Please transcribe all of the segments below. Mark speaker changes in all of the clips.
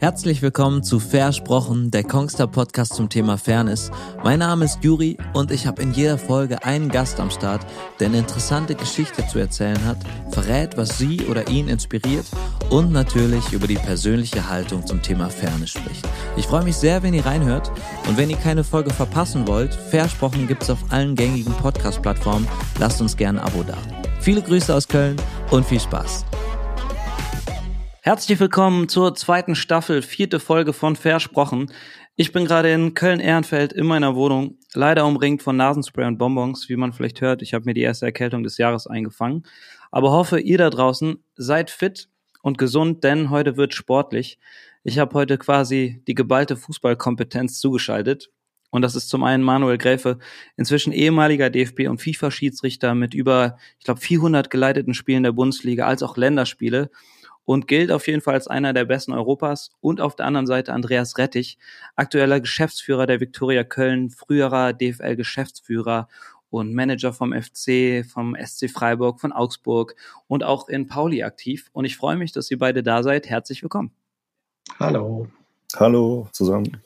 Speaker 1: Herzlich willkommen zu Versprochen, der Kongster Podcast zum Thema Fairness. Mein Name ist Juri und ich habe in jeder Folge einen Gast am Start, der eine interessante Geschichte zu erzählen hat, verrät, was sie oder ihn inspiriert und natürlich über die persönliche Haltung zum Thema Fairness spricht. Ich freue mich sehr, wenn ihr reinhört und wenn ihr keine Folge verpassen wollt, Versprochen gibt's auf allen gängigen Podcast-Plattformen. Lasst uns gerne ein Abo da. Viele Grüße aus Köln und viel Spaß. Herzlich willkommen zur zweiten Staffel, vierte Folge von Versprochen. Ich bin gerade in Köln-Ehrenfeld in meiner Wohnung, leider umringt von Nasenspray und Bonbons, wie man vielleicht hört. Ich habe mir die erste Erkältung des Jahres eingefangen. Aber hoffe, ihr da draußen seid fit und gesund, denn heute wird sportlich. Ich habe heute quasi die geballte Fußballkompetenz zugeschaltet. Und das ist zum einen Manuel Gräfe, inzwischen ehemaliger DFB- und FIFA-Schiedsrichter mit über, ich glaube, 400 geleiteten Spielen der Bundesliga als auch Länderspiele und gilt auf jeden Fall als einer der besten Europas. Und auf der anderen Seite Andreas Rettich, aktueller Geschäftsführer der Viktoria Köln, früherer DFL-Geschäftsführer und Manager vom FC, vom SC Freiburg, von Augsburg und auch in Pauli aktiv. Und ich freue mich, dass ihr beide da seid. Herzlich willkommen.
Speaker 2: Hallo.
Speaker 3: Hallo zusammen.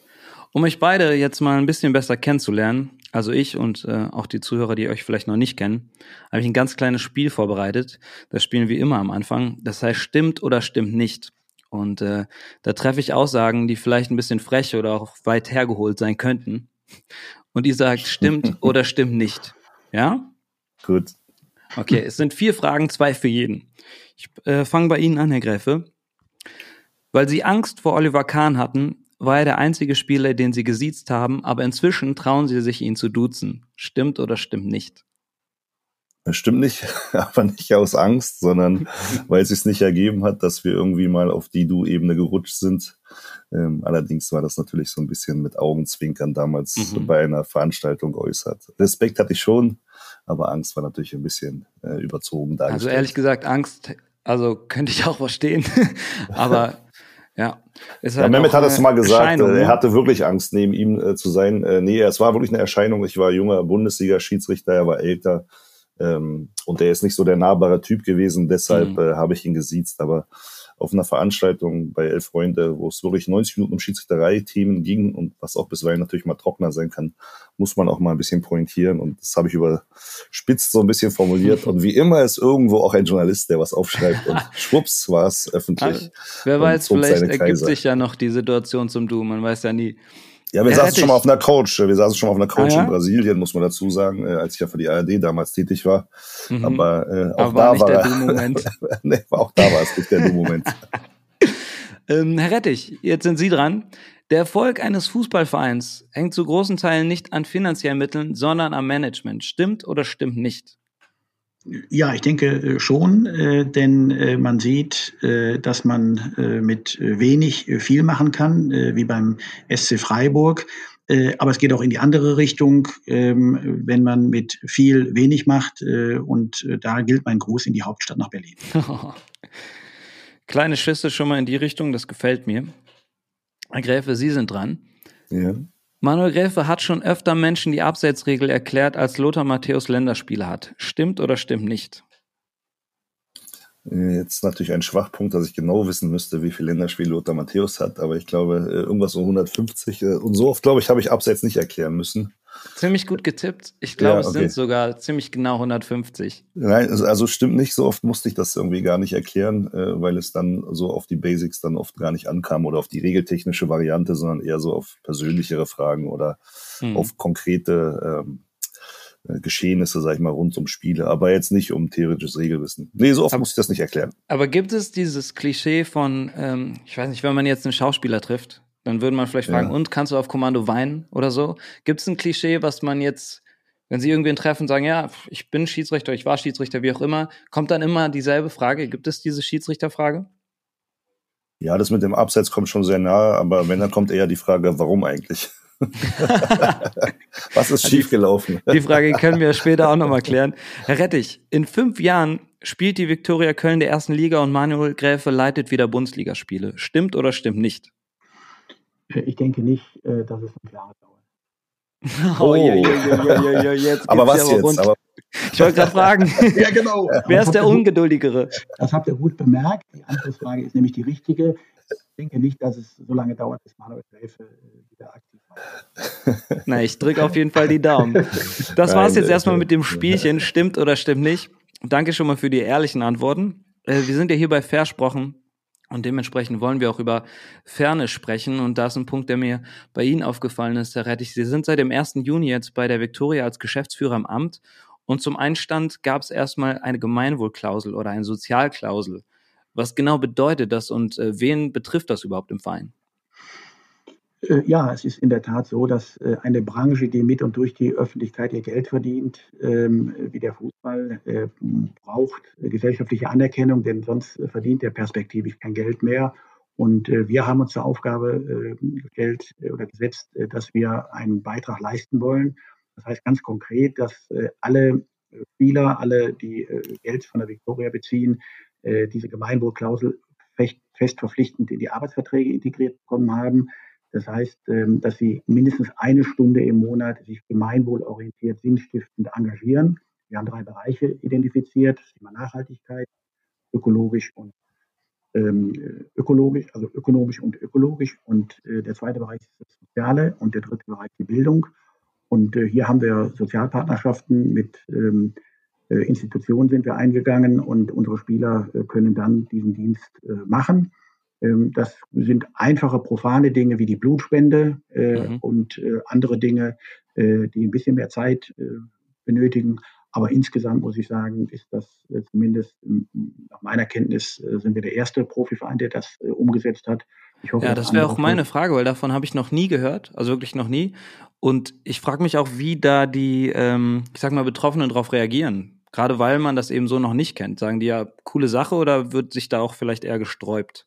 Speaker 1: Um euch beide jetzt mal ein bisschen besser kennenzulernen, also ich und äh, auch die Zuhörer, die euch vielleicht noch nicht kennen, habe ich ein ganz kleines Spiel vorbereitet. Das spielen wir immer am Anfang. Das heißt, stimmt oder stimmt nicht. Und äh, da treffe ich Aussagen, die vielleicht ein bisschen frech oder auch weit hergeholt sein könnten. Und die sagt, stimmt oder stimmt nicht. Ja?
Speaker 3: Gut.
Speaker 1: Okay, es sind vier Fragen, zwei für jeden. Ich äh, fange bei Ihnen an, Herr Gräfe. Weil Sie Angst vor Oliver Kahn hatten, war er der einzige Spieler, den sie gesiezt haben, aber inzwischen trauen sie sich, ihn zu duzen. Stimmt oder stimmt nicht?
Speaker 3: Stimmt nicht, aber nicht aus Angst, sondern weil es sich nicht ergeben hat, dass wir irgendwie mal auf die Du-Ebene gerutscht sind. Ähm, allerdings war das natürlich so ein bisschen mit Augenzwinkern damals mhm. bei einer Veranstaltung geäußert. Respekt hatte ich schon, aber Angst war natürlich ein bisschen äh, überzogen
Speaker 1: dargestellt. Also ehrlich gesagt, Angst, also könnte ich auch verstehen, aber ja.
Speaker 3: Ist halt ja, Mehmet hat es mal gesagt, äh, er hatte wirklich Angst, neben ihm äh, zu sein. Äh, nee, es war wirklich eine Erscheinung. Ich war junger Bundesliga-Schiedsrichter, er war älter. Ähm, und er ist nicht so der nahbare Typ gewesen, deshalb mhm. äh, habe ich ihn gesiezt. Aber auf einer Veranstaltung bei Elf Freunde, wo es wirklich 90 Minuten um Schiedsrichterei-Themen ging und was auch bisweilen natürlich mal trockener sein kann, muss man auch mal ein bisschen pointieren. Und das habe ich überspitzt so ein bisschen formuliert. Und wie immer ist irgendwo auch ein Journalist, der was aufschreibt. Und schwupps war es öffentlich.
Speaker 1: Wer weiß, vielleicht ergibt sich ja noch die Situation zum Du. Man weiß ja nie.
Speaker 3: Ja, wir saßen schon mal auf einer Couch. Wir saßen schon mal auf einer Couch ah, ja? in Brasilien, muss man dazu sagen, äh, als ich ja für die ARD damals tätig war. Mhm. Aber äh, auch Aber da war,
Speaker 1: der Du-Moment.
Speaker 3: nee, auch da war es nicht der Du-Moment.
Speaker 1: ähm, Herr Rettich, jetzt sind Sie dran. Der Erfolg eines Fußballvereins hängt zu großen Teilen nicht an finanziellen Mitteln, sondern am Management. Stimmt oder stimmt nicht?
Speaker 2: Ja, ich denke äh, schon, äh, denn äh, man sieht, dass man mit wenig viel machen kann, wie beim SC Freiburg. Aber es geht auch in die andere Richtung, ähm, wenn man mit viel wenig macht. Und da gilt mein Gruß in die Hauptstadt nach Berlin.
Speaker 1: Kleine Schüsse schon mal in die Richtung, das gefällt mir. Herr Gräfe, Sie sind dran. Ja. Manuel Gräfe hat schon öfter Menschen die Abseitsregel erklärt, als Lothar Matthäus Länderspiele hat. Stimmt oder stimmt nicht?
Speaker 3: Jetzt natürlich ein Schwachpunkt, dass ich genau wissen müsste, wie viele Länderspiele Lothar Matthäus hat, aber ich glaube, äh, irgendwas um 150. Äh, und so oft, glaube ich, habe ich Abseits nicht erklären müssen.
Speaker 1: Ziemlich gut getippt. Ich glaube, ja, okay. es sind sogar ziemlich genau 150.
Speaker 3: Nein, also, also, stimmt nicht. So oft musste ich das irgendwie gar nicht erklären, äh, weil es dann so auf die Basics dann oft gar nicht ankam oder auf die regeltechnische Variante, sondern eher so auf persönlichere Fragen oder hm. auf konkrete ähm, äh, Geschehnisse, sag ich mal, rund um Spiele, aber jetzt nicht um theoretisches Regelwissen. Nee, so oft aber, muss ich das nicht erklären.
Speaker 1: Aber gibt es dieses Klischee von, ähm, ich weiß nicht, wenn man jetzt einen Schauspieler trifft, dann würde man vielleicht fragen, ja. und kannst du auf Kommando weinen oder so? Gibt es ein Klischee, was man jetzt, wenn sie irgendwen treffen, sagen, ja, ich bin Schiedsrichter, ich war Schiedsrichter, wie auch immer, kommt dann immer dieselbe Frage? Gibt es diese Schiedsrichterfrage?
Speaker 3: Ja, das mit dem Abseits kommt schon sehr nahe, aber wenn, dann kommt eher die Frage, warum eigentlich? Was ist schiefgelaufen?
Speaker 1: Die, die Frage können wir später auch nochmal klären. Herr Rettich, in fünf Jahren spielt die Viktoria Köln der ersten Liga und Manuel Gräfe leitet wieder Bundesligaspiele. Stimmt oder stimmt nicht?
Speaker 2: Ich denke nicht, äh, dass es ein Jahre
Speaker 1: dauert. Oh, ja, ja, ja, jetzt
Speaker 3: aber was aber jetzt? Aber
Speaker 1: ich wollte gerade fragen,
Speaker 2: ja, genau.
Speaker 1: wer ist der Ungeduldigere?
Speaker 2: Das habt ihr gut bemerkt. Die Antwortfrage ist nämlich die richtige. denke nicht, dass es so lange dauert, bis Manuel Gräfe äh, wieder aktiv
Speaker 1: wird. Na, ich drücke auf jeden Fall die Daumen. Das war es jetzt erstmal mit dem Spielchen. Stimmt oder stimmt nicht? Danke schon mal für die ehrlichen Antworten. Äh, wir sind ja hier bei Versprochen. Und dementsprechend wollen wir auch über Ferne sprechen. Und da ist ein Punkt, der mir bei Ihnen aufgefallen ist, Herr Rettich. Sie sind seit dem 1. Juni jetzt bei der Viktoria als Geschäftsführer im Amt. Und zum Einstand gab es erstmal eine Gemeinwohlklausel oder eine Sozialklausel. Was genau bedeutet das und äh, wen betrifft das überhaupt im Verein?
Speaker 2: Äh, ja, es ist in der Tat so, dass äh, eine Branche, die mit und durch die Öffentlichkeit ihr Geld verdient, ähm, wie der Fußball, äh, braucht gesellschaftliche Anerkennung, denn sonst verdient er perspektivisch kein Geld mehr. Und wir haben uns zur Aufgabe gestellt oder gesetzt, dass wir einen Beitrag leisten wollen. Das heißt ganz konkret, dass alle Spieler, alle, die Geld von der Viktoria beziehen, diese Gemeinwohlklausel fest verpflichtend in die Arbeitsverträge integriert bekommen haben. Das heißt, ähm, dass sie mindestens eine Stunde im Monat sich gemeinwohlorientiert, sinnstiftend engagieren. Wir haben drei Bereiche identifiziert, das Thema Nachhaltigkeit, ökologisch und ähm, ökologisch, also ökonomisch und ökologisch. Und äh, der zweite Bereich ist das Soziale und der dritte Bereich die Bildung. Und äh, hier haben wir Sozialpartnerschaften mit ähm, äh, Institutionen sind wir eingegangen und unsere Spieler äh, können dann diesen Dienst äh, machen. Ähm, das sind einfache, profane Dinge wie die Blutspende mhm. und andere Dinge, die ein bisschen mehr Zeit benötigen. Aber insgesamt muss ich sagen, ist das zumindest nach meiner Kenntnis sind wir der erste Profiverein, der das umgesetzt hat.
Speaker 1: Hoffe, ja, das wäre auch meine Frage, weil davon habe ich noch nie gehört, also wirklich noch nie. Und ich frage mich auch, wie da die, ähm, ich sag mal, Betroffenen darauf reagieren. Gerade weil man das eben so noch nicht kennt. Sagen die ja, coole Sache oder wird sich da auch vielleicht eher gesträubt?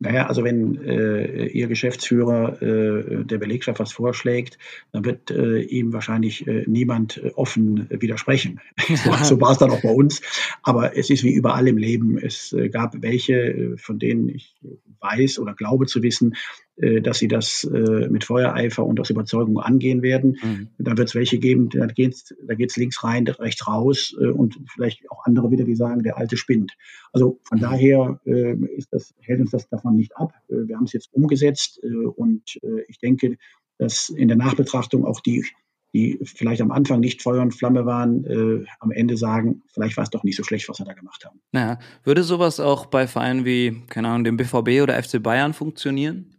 Speaker 2: Naja, also wenn äh, Ihr Geschäftsführer äh, der Belegschaft was vorschlägt, dann wird äh, ihm wahrscheinlich äh, niemand äh, offen widersprechen. so war es dann auch bei uns. Aber es ist wie überall im Leben. Es äh, gab welche, von denen ich weiß oder glaube zu wissen, dass sie das mit Feuereifer und aus Überzeugung angehen werden. Mhm. Dann wird es welche geben, da geht es da geht's links rein, rechts raus und vielleicht auch andere wieder, die sagen, der alte spinnt. Also von mhm. daher ist das, hält uns das davon nicht ab. wir haben es jetzt umgesetzt und ich denke, dass in der Nachbetrachtung auch die die vielleicht am Anfang nicht Feuer und Flamme waren, äh, am Ende sagen, vielleicht war es doch nicht so schlecht, was wir da gemacht haben.
Speaker 1: Naja, würde sowas auch bei Vereinen wie, keine Ahnung, dem BVB oder FC Bayern funktionieren?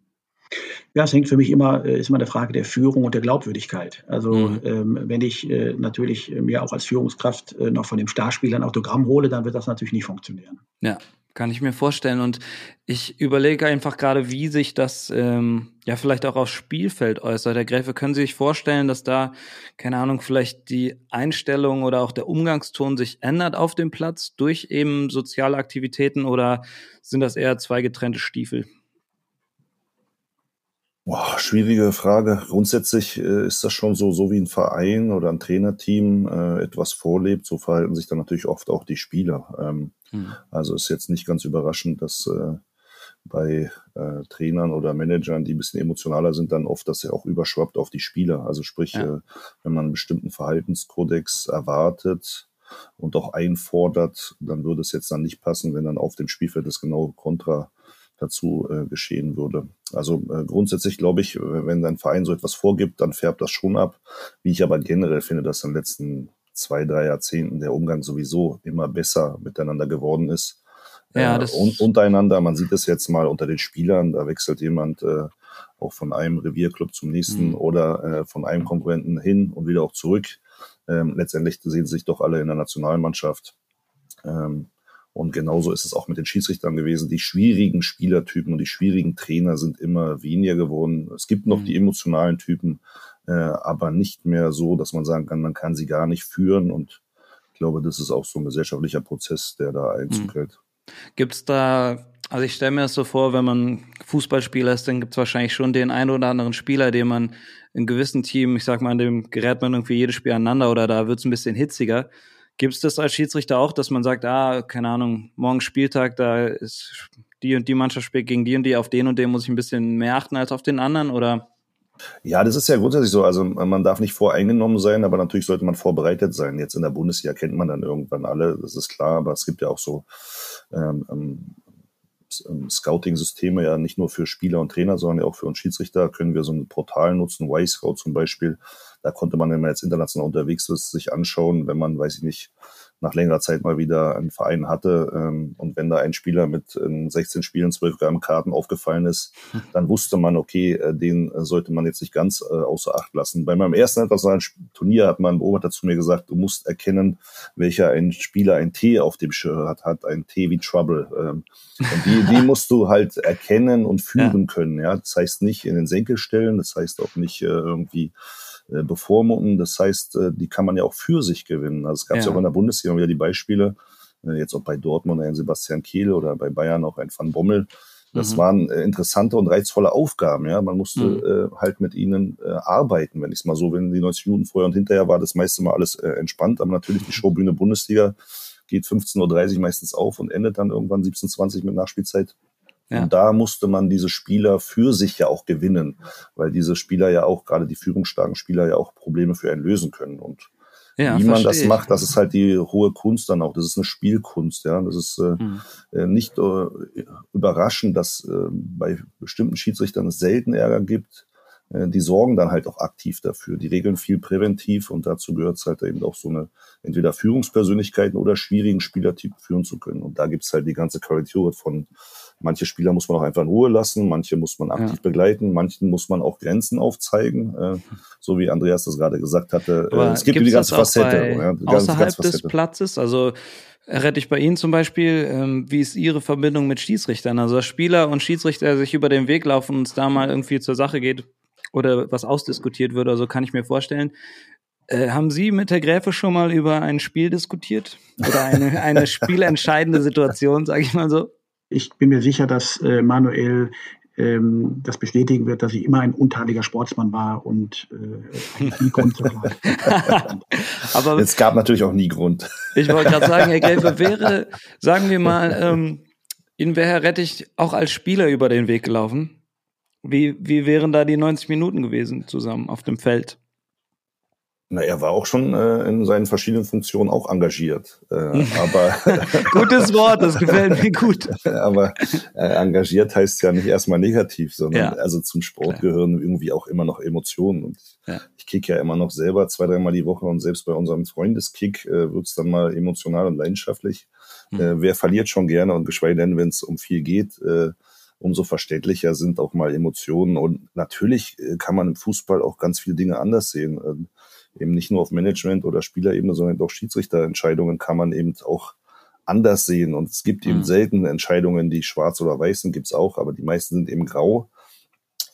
Speaker 2: Ja, es hängt für mich immer, äh, ist immer eine Frage der Führung und der Glaubwürdigkeit. Also mhm. ähm, wenn ich äh, natürlich mir auch als Führungskraft äh, noch von dem Starspieler ein Autogramm hole, dann wird das natürlich nicht funktionieren.
Speaker 1: Ja, kann ich mir vorstellen. Und ich überlege einfach gerade, wie sich das ähm, ja vielleicht auch aufs Spielfeld äußert. Herr Gräfe, können Sie sich vorstellen, dass da, keine Ahnung, vielleicht die Einstellung oder auch der Umgangston sich ändert auf dem Platz durch eben soziale Aktivitäten oder sind das eher zwei getrennte Stiefel?
Speaker 3: Boah, schwierige Frage. Grundsätzlich äh, ist das schon so, so wie ein Verein oder ein Trainerteam äh, etwas vorlebt, so verhalten sich dann natürlich oft auch die Spieler. Ähm, mhm. Also ist jetzt nicht ganz überraschend, dass äh, bei äh, Trainern oder Managern, die ein bisschen emotionaler sind, dann oft das ja auch überschwappt auf die Spieler. Also sprich, ja. äh, wenn man einen bestimmten Verhaltenskodex erwartet und auch einfordert, dann würde es jetzt dann nicht passen, wenn dann auf dem Spielfeld das genaue Kontra dazu äh, geschehen würde. Also äh, grundsätzlich glaube ich, wenn ein Verein so etwas vorgibt, dann färbt das schon ab. Wie ich aber generell finde, dass in den letzten zwei, drei Jahrzehnten der Umgang sowieso immer besser miteinander geworden ist. Ja, äh, das und, untereinander. Man sieht es jetzt mal unter den Spielern, da wechselt jemand äh, auch von einem Revierclub zum nächsten mhm. oder äh, von einem Konkurrenten hin und wieder auch zurück. Ähm, letztendlich sehen sie sich doch alle in der Nationalmannschaft. Ähm, und genauso ist es auch mit den Schiedsrichtern gewesen. Die schwierigen Spielertypen und die schwierigen Trainer sind immer weniger geworden. Es gibt noch mhm. die emotionalen Typen, äh, aber nicht mehr so, dass man sagen kann, man kann sie gar nicht führen. Und ich glaube, das ist auch so ein gesellschaftlicher Prozess, der da Einzug mhm. hält.
Speaker 1: Gibt es da, also ich stelle mir das so vor, wenn man Fußballspieler ist, dann gibt es wahrscheinlich schon den einen oder anderen Spieler, den man in gewissen Team, ich sag mal, in dem gerät man irgendwie jedes Spiel aneinander oder da wird es ein bisschen hitziger. Gibt es das als Schiedsrichter auch, dass man sagt, ah, keine Ahnung, morgen Spieltag, da ist die und die Mannschaft spielt gegen die und die, auf den und den muss ich ein bisschen mehr achten als auf den anderen oder?
Speaker 3: Ja, das ist ja grundsätzlich so. Also man darf nicht voreingenommen sein, aber natürlich sollte man vorbereitet sein. Jetzt in der Bundesliga kennt man dann irgendwann alle, das ist klar, aber es gibt ja auch so ähm, ähm Scouting-Systeme ja nicht nur für Spieler und Trainer, sondern ja auch für uns Schiedsrichter können wir so ein Portal nutzen, Y-Scout zum Beispiel. Da konnte man, wenn man jetzt international unterwegs ist, sich anschauen, wenn man, weiß ich nicht, nach längerer Zeit mal wieder einen Verein hatte. Ähm, und wenn da ein Spieler mit äh, 16 Spielen, 12 Gramm Karten aufgefallen ist, dann wusste man, okay, äh, den äh, sollte man jetzt nicht ganz äh, außer Acht lassen. Bei meinem ersten internationalen Turnier hat mein Beobachter zu mir gesagt, du musst erkennen, welcher ein Spieler ein T auf dem Shirt hat, hat ein T wie Trouble. Ähm, und die, die musst du halt erkennen und führen ja. können. Ja, das heißt nicht in den Senkel stellen, das heißt auch nicht äh, irgendwie äh, bevormunden. Das heißt, äh, die kann man ja auch für sich gewinnen. Also es gab ja. ja auch in der Bundesliga wieder die Beispiele, äh, jetzt auch bei Dortmund ein Sebastian Kehl oder bei Bayern auch ein Van Bommel. Das mhm. waren äh, interessante und reizvolle Aufgaben. Ja, man musste mhm. äh, halt mit ihnen äh, arbeiten, wenn ich es mal so bin. Die 90 Minuten vorher und hinterher war das meiste mal alles äh, entspannt, aber natürlich die Showbühne Bundesliga geht 15.30 Uhr meistens auf und endet dann irgendwann 17.20 Uhr mit Nachspielzeit. Ja. Und da musste man diese Spieler für sich ja auch gewinnen, weil diese Spieler ja auch, gerade die führungsstarken Spieler ja auch Probleme für einen lösen können. Und ja, wie man das macht, das ist halt die hohe Kunst dann auch. Das ist eine Spielkunst, ja. Das ist äh, mhm. nicht äh, überraschend, dass äh, bei bestimmten Schiedsrichtern es selten Ärger gibt. Äh, die sorgen dann halt auch aktiv dafür. Die regeln viel präventiv und dazu gehört es halt eben auch so eine entweder Führungspersönlichkeiten oder schwierigen Spielertypen führen zu können. Und da gibt's halt die ganze Korrektur von Manche Spieler muss man auch einfach in Ruhe lassen, manche muss man aktiv ja. begleiten, manchen muss man auch Grenzen aufzeigen, äh, so wie Andreas das gerade gesagt hatte.
Speaker 1: Äh, es gibt die ganze Facette. Ja, außerhalb ganze Facette. des Platzes, also rette ich bei Ihnen zum Beispiel, ähm, wie ist Ihre Verbindung mit Schiedsrichtern? Also Spieler und Schiedsrichter sich über den Weg laufen und es da mal irgendwie zur Sache geht oder was ausdiskutiert wird, also kann ich mir vorstellen. Äh, haben Sie mit der Gräfe schon mal über ein Spiel diskutiert? Oder eine, eine spielentscheidende Situation, sage ich mal so?
Speaker 2: Ich bin mir sicher, dass äh, Manuel ähm, das bestätigen wird, dass ich immer ein untadeliger Sportsmann war und äh, nie Grund.
Speaker 3: Aber es gab natürlich auch nie Grund.
Speaker 1: Ich wollte gerade sagen, Herr Gelbe, wäre, sagen wir mal, ähm, Ihnen wäre Herr Rettich auch als Spieler über den Weg gelaufen. Wie, wie wären da die 90 Minuten gewesen zusammen auf dem Feld?
Speaker 3: Na, er war auch schon äh, in seinen verschiedenen Funktionen auch engagiert. Äh, aber
Speaker 1: Gutes Wort, das gefällt mir gut.
Speaker 3: aber äh, engagiert heißt ja nicht erstmal negativ, sondern ja. also zum Sport Klar. gehören irgendwie auch immer noch Emotionen. Und ja. ich kick ja immer noch selber zwei, dreimal die Woche und selbst bei unserem Freundeskick äh, wird's dann mal emotional und leidenschaftlich. Mhm. Äh, wer verliert schon gerne und geschweige denn, wenn es um viel geht, äh, umso verständlicher sind auch mal Emotionen. Und natürlich äh, kann man im Fußball auch ganz viele Dinge anders sehen. Ähm, eben nicht nur auf Management- oder Spielerebene, sondern auch Schiedsrichterentscheidungen kann man eben auch anders sehen. Und es gibt eben mhm. selten Entscheidungen, die schwarz oder weiß sind, gibt's auch, aber die meisten sind eben grau.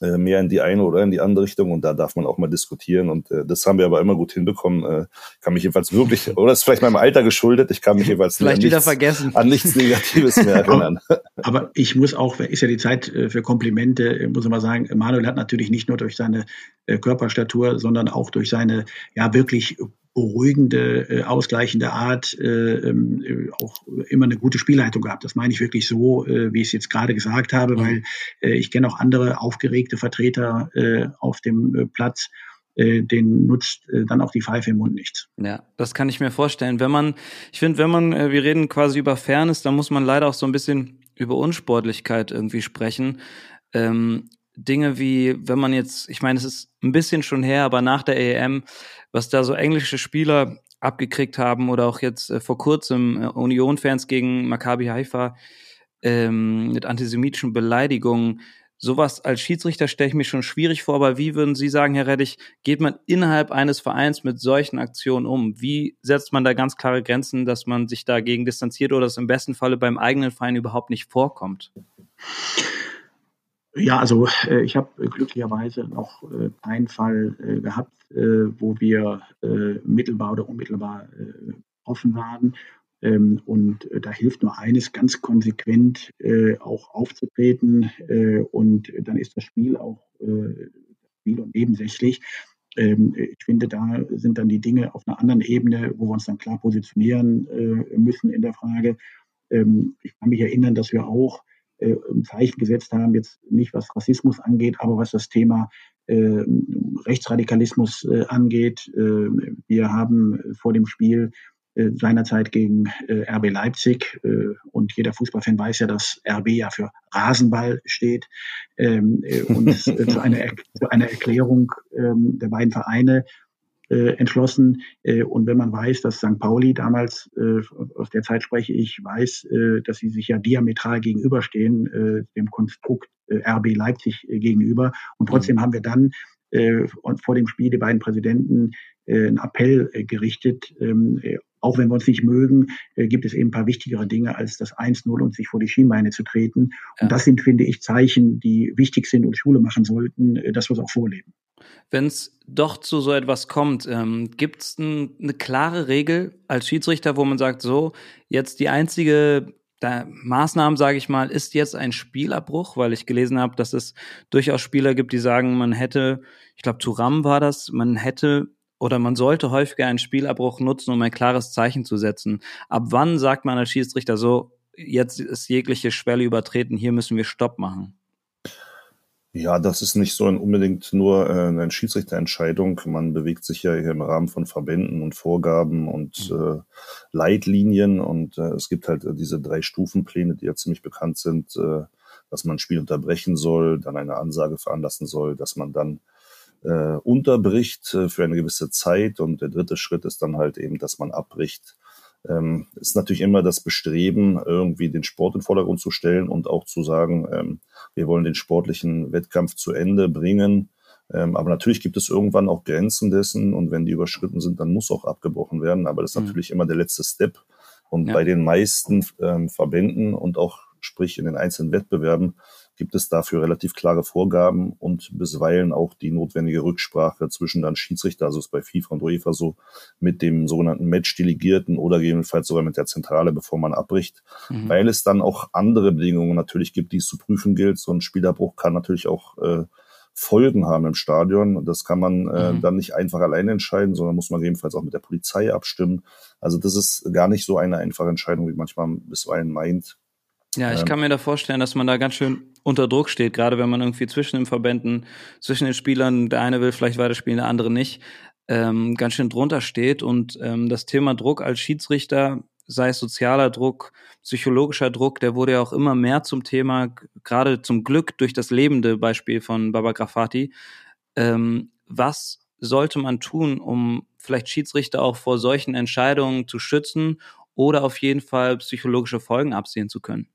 Speaker 3: Äh, mehr in die eine oder in die andere Richtung und da darf man auch mal diskutieren und äh, das haben wir aber immer gut hinbekommen. Äh, kann mich jedenfalls wirklich, oder ist vielleicht meinem Alter geschuldet, ich kann mich jedenfalls
Speaker 1: vielleicht wieder nichts, vergessen.
Speaker 3: an nichts Negatives mehr erinnern.
Speaker 2: aber ich muss auch, ist ja die Zeit äh, für Komplimente, äh, muss ich mal sagen, Manuel hat natürlich nicht nur durch seine äh, Körperstatur, sondern auch durch seine ja wirklich beruhigende, äh, ausgleichende Art äh, äh, auch immer eine gute Spielleitung gehabt. Das meine ich wirklich so, äh, wie ich es jetzt gerade gesagt habe, mhm. weil äh, ich kenne auch andere aufgeregte Vertreter äh, auf dem äh, Platz, äh, den nutzt äh, dann auch die Pfeife im Mund nichts.
Speaker 1: Ja, das kann ich mir vorstellen. Wenn man, ich finde, wenn man, wir reden quasi über Fairness, dann muss man leider auch so ein bisschen über Unsportlichkeit irgendwie sprechen. Ähm, Dinge wie, wenn man jetzt, ich meine, es ist ein bisschen schon her, aber nach der EM, was da so englische Spieler abgekriegt haben oder auch jetzt äh, vor kurzem äh, Union-Fans gegen Maccabi Haifa ähm, mit antisemitischen Beleidigungen. Sowas als Schiedsrichter stelle ich mir schon schwierig vor, aber wie würden Sie sagen, Herr Reddich, geht man innerhalb eines Vereins mit solchen Aktionen um? Wie setzt man da ganz klare Grenzen, dass man sich dagegen distanziert oder das im besten Falle beim eigenen Verein überhaupt nicht vorkommt?
Speaker 2: Ja, also äh, ich habe glücklicherweise noch äh, einen Fall äh, gehabt, äh, wo wir äh, mittelbar oder unmittelbar äh, offen waren. Ähm, und da hilft nur eines, ganz konsequent auch aufzutreten. Und dann ist das Spiel auch Spiel und nebensächlich. Ähm, ich finde, da sind dann die Dinge auf einer anderen Ebene, wo wir uns dann klar positionieren müssen in der Frage. Ähm, ich kann mich erinnern, dass wir auch äh, ein Zeichen gesetzt haben, jetzt nicht was Rassismus angeht, aber was das Thema äh, Rechtsradikalismus äh, angeht. Äh, wir haben vor dem Spiel äh, seinerzeit gegen äh, RB Leipzig. Äh, und jeder Fußballfan weiß ja, dass RB ja für Rasenball steht. Ähm, äh, und äh, zu, einer, Erklärung ähm, der beiden Vereine äh, entschlossen. Äh, und wenn man weiß, dass St. Pauli damals, äh, aus der Zeit spreche ich, weiß, äh, dass sie sich ja diametral gegenüberstehen, äh, dem Konstrukt äh, RB Leipzig äh, gegenüber. Und trotzdem mhm. haben wir dann äh, vor dem Spiel die beiden Präsidenten äh, einen Appell äh, gerichtet. Ähm, äh, auch wenn wir uns nicht mögen, äh, gibt es eben ein paar wichtigere Dinge als das 1-0 und sich vor die Schienbeine zu treten. Ja. Und das sind, finde ich, Zeichen, die wichtig sind und Schule machen sollten, äh, dass wir es auch vorleben.
Speaker 1: Wenn es doch zu so etwas kommt, ähm, gibt es ein, eine klare Regel als Schiedsrichter, wo man sagt, so, jetzt die einzige da, Maßnahmen, sage ich mal, ist jetzt ein Spielabbruch, weil ich gelesen habe, dass es durchaus Spieler gibt, die sagen, man hätte, ich glaube, Turam war das, man hätte oder man sollte häufiger einen Spielabbruch nutzen, um ein klares Zeichen zu setzen. Ab wann sagt man als Schiedsrichter so, jetzt ist jegliche Schwelle übertreten, hier müssen wir Stopp machen?
Speaker 3: Ja, das ist nicht so ein, unbedingt nur äh, eine Schiedsrichterentscheidung. Man bewegt sich ja hier im Rahmen von Verbänden und Vorgaben und mhm. äh, Leitlinien und äh, es gibt halt äh, diese drei Stufenpläne, die ja ziemlich bekannt sind, äh, dass man ein Spiel unterbrechen soll, dann eine Ansage veranlassen soll, dass man dann äh, unterbricht äh, für eine gewisse Zeit und der dritte Schritt ist dann halt eben, dass man abbricht ähm, ist natürlich immer das Bestreben, irgendwie den Sport in den Vordergrund zu stellen und auch zu sagen, ähm, wir wollen den sportlichen Wettkampf zu Ende bringen. Ähm, aber natürlich gibt es irgendwann auch Grenzen dessen und wenn die überschritten sind, dann muss auch abgebrochen werden. Aber das ist mhm. natürlich immer der letzte Step. Und ja. bei den meisten ähm, Verbänden und auch sprich in den einzelnen Wettbewerben gibt es dafür relativ klare Vorgaben und bisweilen auch die notwendige Rücksprache zwischen dann Schiedsrichter, also ist bei FIFA und UEFA so, mit dem sogenannten Match-Delegierten oder gegebenenfalls sogar mit der Zentrale, bevor man abbricht, mhm. weil es dann auch andere Bedingungen natürlich gibt, die es zu prüfen gilt. So ein Spielabbruch kann natürlich auch äh, Folgen haben im Stadion. Das kann man äh, mhm. dann nicht einfach alleine entscheiden, sondern muss man jedenfalls auch mit der Polizei abstimmen. Also das ist gar nicht so eine einfache Entscheidung, wie manchmal bisweilen meint.
Speaker 1: Ja, ich ähm, kann mir da vorstellen, dass man da ganz schön unter Druck steht, gerade wenn man irgendwie zwischen den Verbänden, zwischen den Spielern, der eine will vielleicht weiterspielen, der andere nicht, ähm, ganz schön drunter steht. Und ähm, das Thema Druck als Schiedsrichter, sei es sozialer Druck, psychologischer Druck, der wurde ja auch immer mehr zum Thema, gerade zum Glück durch das lebende Beispiel von Baba Grafati. Ähm, was sollte man tun, um vielleicht Schiedsrichter auch vor solchen Entscheidungen zu schützen oder auf jeden Fall psychologische Folgen absehen zu können?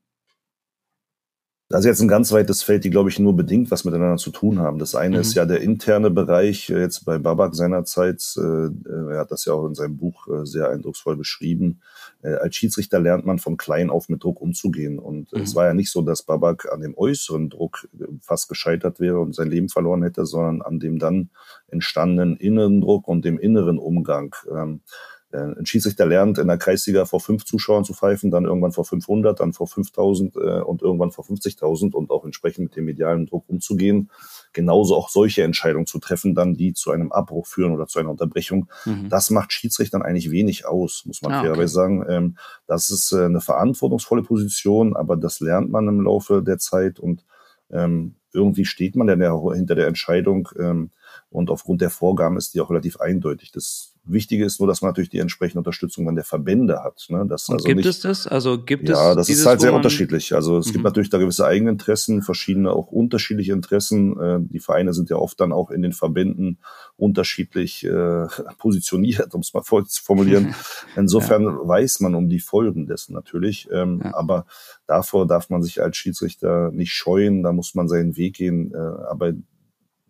Speaker 3: Das ist jetzt ein ganz weites Feld, die, glaube ich, nur bedingt was miteinander zu tun haben. Das eine mhm. ist ja der interne Bereich, äh, jetzt bei Babak seinerzeit, äh, er hat das ja auch in seinem Buch äh, sehr eindrucksvoll beschrieben. Äh, als Schiedsrichter lernt man von klein auf mit Druck umzugehen. Und mhm. es war ja nicht so, dass Babak an dem äußeren Druck äh, fast gescheitert wäre und sein Leben verloren hätte, sondern an dem dann entstandenen inneren Druck und dem inneren Umgang. Ähm, äh, ein Schiedsrichter lernt in der Kreisliga vor fünf Zuschauern zu pfeifen, dann irgendwann vor 500, dann vor 5000 äh, und irgendwann vor 50.000 und auch entsprechend mit dem medialen Druck umzugehen. Genauso auch solche Entscheidungen zu treffen, dann die zu einem Abbruch führen oder zu einer Unterbrechung. Mhm. Das macht Schiedsrichtern eigentlich wenig aus, muss man ah, fairerweise okay. sagen. Ähm, das ist äh, eine verantwortungsvolle Position, aber das lernt man im Laufe der Zeit und ähm, irgendwie steht man dann hinter der Entscheidung ähm, und aufgrund der Vorgaben ist die auch relativ eindeutig. Das Wichtige ist nur, dass man natürlich die entsprechende Unterstützung dann der Verbände hat. Ne? Das
Speaker 1: also gibt nicht, es das? Also gibt
Speaker 3: ja,
Speaker 1: es
Speaker 3: Ja, das dieses, ist halt sehr unterschiedlich. Also es mhm. gibt natürlich da gewisse Eigeninteressen, verschiedene auch unterschiedliche Interessen. Äh, die Vereine sind ja oft dann auch in den Verbänden unterschiedlich äh, positioniert, um es mal voll zu formulieren. Insofern ja. weiß man um die Folgen dessen natürlich. Ähm, ja. Aber davor darf man sich als Schiedsrichter nicht scheuen. Da muss man seinen Weg gehen. Äh, aber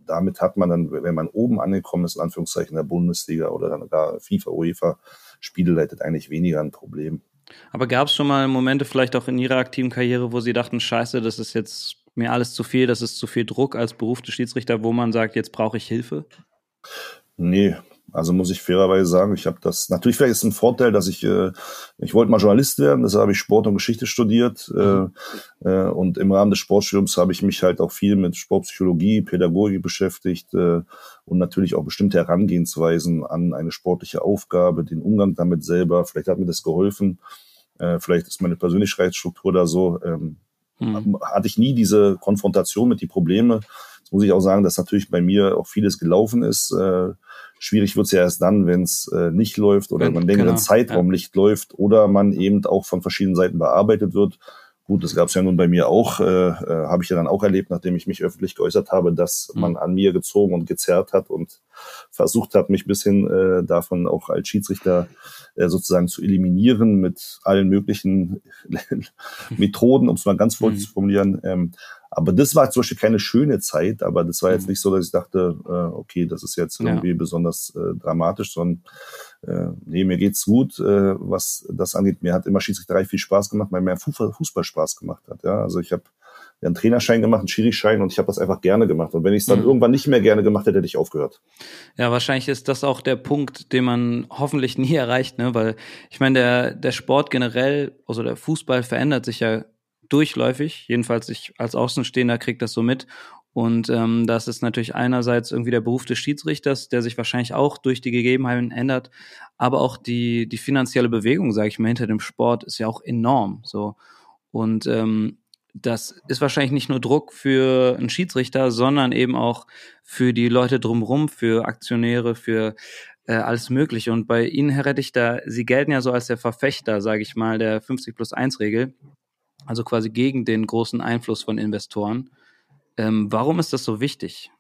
Speaker 3: damit hat man dann, wenn man oben angekommen ist, in Anführungszeichen der Bundesliga oder dann gar FIFA, UEFA, Spiele leitet eigentlich weniger ein Problem.
Speaker 1: Aber gab es schon mal Momente, vielleicht auch in Ihrer aktiven Karriere, wo Sie dachten, scheiße, das ist jetzt mir alles zu viel, das ist zu viel Druck als Beruf des Schiedsrichter, wo man sagt, jetzt brauche ich Hilfe?
Speaker 3: Nee, also muss ich fairerweise sagen, ich habe das, natürlich vielleicht ist ein Vorteil, dass ich, äh, ich wollte mal Journalist werden, deshalb habe ich Sport und Geschichte studiert mhm. äh, äh, und im Rahmen des Sportstudiums habe ich mich halt auch viel mit Sportpsychologie, Pädagogik beschäftigt äh, und natürlich auch bestimmte Herangehensweisen an eine sportliche Aufgabe, den Umgang damit selber, vielleicht hat mir das geholfen, äh, vielleicht ist meine Persönlichkeitsstruktur da so, ähm, mhm. hatte ich nie diese Konfrontation mit die Probleme. Muss ich auch sagen, dass natürlich bei mir auch vieles gelaufen ist, äh, Schwierig wird's ja erst dann, wenn es äh, nicht läuft oder man längeren genau, Zeitraum ja. nicht läuft oder man eben auch von verschiedenen Seiten bearbeitet wird. Gut, das gab es ja nun bei mir auch, äh, äh, habe ich ja dann auch erlebt, nachdem ich mich öffentlich geäußert habe, dass mhm. man an mir gezogen und gezerrt hat und versucht hat, mich bisschen äh, davon auch als Schiedsrichter äh, sozusagen zu eliminieren mit allen möglichen Methoden, um es mal ganz vorsichtig mhm. zu formulieren. Ähm, aber das war zum Beispiel keine schöne Zeit, aber das war jetzt mhm. nicht so, dass ich dachte, äh, okay, das ist jetzt irgendwie ja. besonders äh, dramatisch, sondern äh, nee, mir geht's gut, äh, was das angeht. Mir hat immer Schiedsrichterei viel Spaß gemacht, weil mir Fußball Spaß gemacht hat. Ja, also ich habe einen Trainerschein gemacht, einen Schiri-Schein und ich habe das einfach gerne gemacht. Und wenn ich es dann mhm. irgendwann nicht mehr gerne gemacht hätte, hätte ich aufgehört.
Speaker 1: Ja, wahrscheinlich ist das auch der Punkt, den man hoffentlich nie erreicht, ne? Weil ich meine, der, der Sport generell, also der Fußball verändert sich ja durchläufig. Jedenfalls ich als Außenstehender kriege das so mit. Und ähm, das ist natürlich einerseits irgendwie der Beruf des Schiedsrichters, der sich wahrscheinlich auch durch die Gegebenheiten ändert, aber auch die die finanzielle Bewegung, sage ich mal, hinter dem Sport ist ja auch enorm. So und ähm, das ist wahrscheinlich nicht nur Druck für einen Schiedsrichter, sondern eben auch für die Leute drumherum, für Aktionäre, für äh, alles Mögliche. Und bei Ihnen, Herr Rettichter, Sie gelten ja so als der Verfechter, sage ich mal, der 50 plus 1 Regel also quasi gegen den großen Einfluss von Investoren. Ähm, warum ist das so wichtig?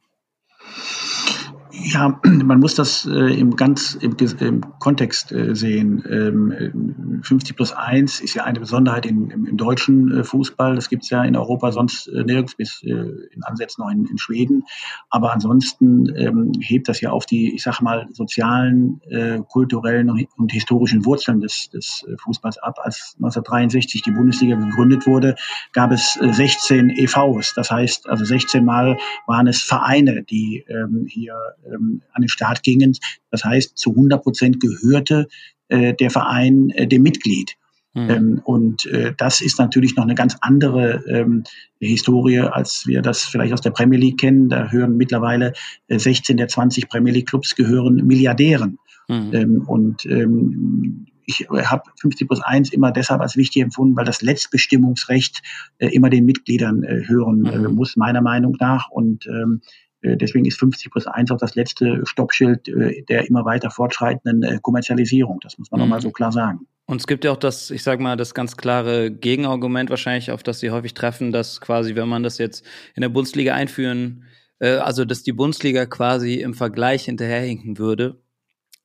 Speaker 2: Ja, man muss das äh, im ganz im, im Kontext äh, sehen. Ähm, 50 plus 1 ist ja eine Besonderheit in, im, im deutschen äh, Fußball. Das gibt es ja in Europa sonst äh, nirgends, bis äh, in Ansätzen noch in, in Schweden. Aber ansonsten ähm, hebt das ja auf die, ich sage mal, sozialen, äh, kulturellen und, und, historischen Wurzeln des, des äh, Fußballs ab. Als 1963 die Bundesliga gegründet wurde, gab es äh, 16 EVs. Das heißt, also 16 Mal waren es Vereine, die ähm, hier ähm, an den Start gingen. Das heißt, zu 100 Prozent gehörte äh, der Verein äh, dem Mitglied. Mhm. Ähm, und äh, das ist natürlich noch eine ganz andere ähm, Historie, als wir das vielleicht aus der Premier League kennen. Da hören mittlerweile äh, 16 der 20 Premier League Clubs gehören Milliardären. Mhm. Ähm, und ähm, ich habe 50 plus 1 immer deshalb als wichtig empfunden, weil das Letztbestimmungsrecht äh, immer den Mitgliedern äh, hören äh, mhm. muss, meiner Meinung nach. Und ähm, äh, deswegen ist 50 plus 1 auch das letzte Stoppschild äh, der immer weiter fortschreitenden äh, Kommerzialisierung. Das muss man mhm. nochmal so klar sagen.
Speaker 1: Und es gibt ja auch das, ich sag mal, das ganz klare Gegenargument wahrscheinlich, auf das Sie häufig treffen, dass quasi, wenn man das jetzt in der Bundesliga einführen, also dass die Bundesliga quasi im Vergleich hinterherhinken würde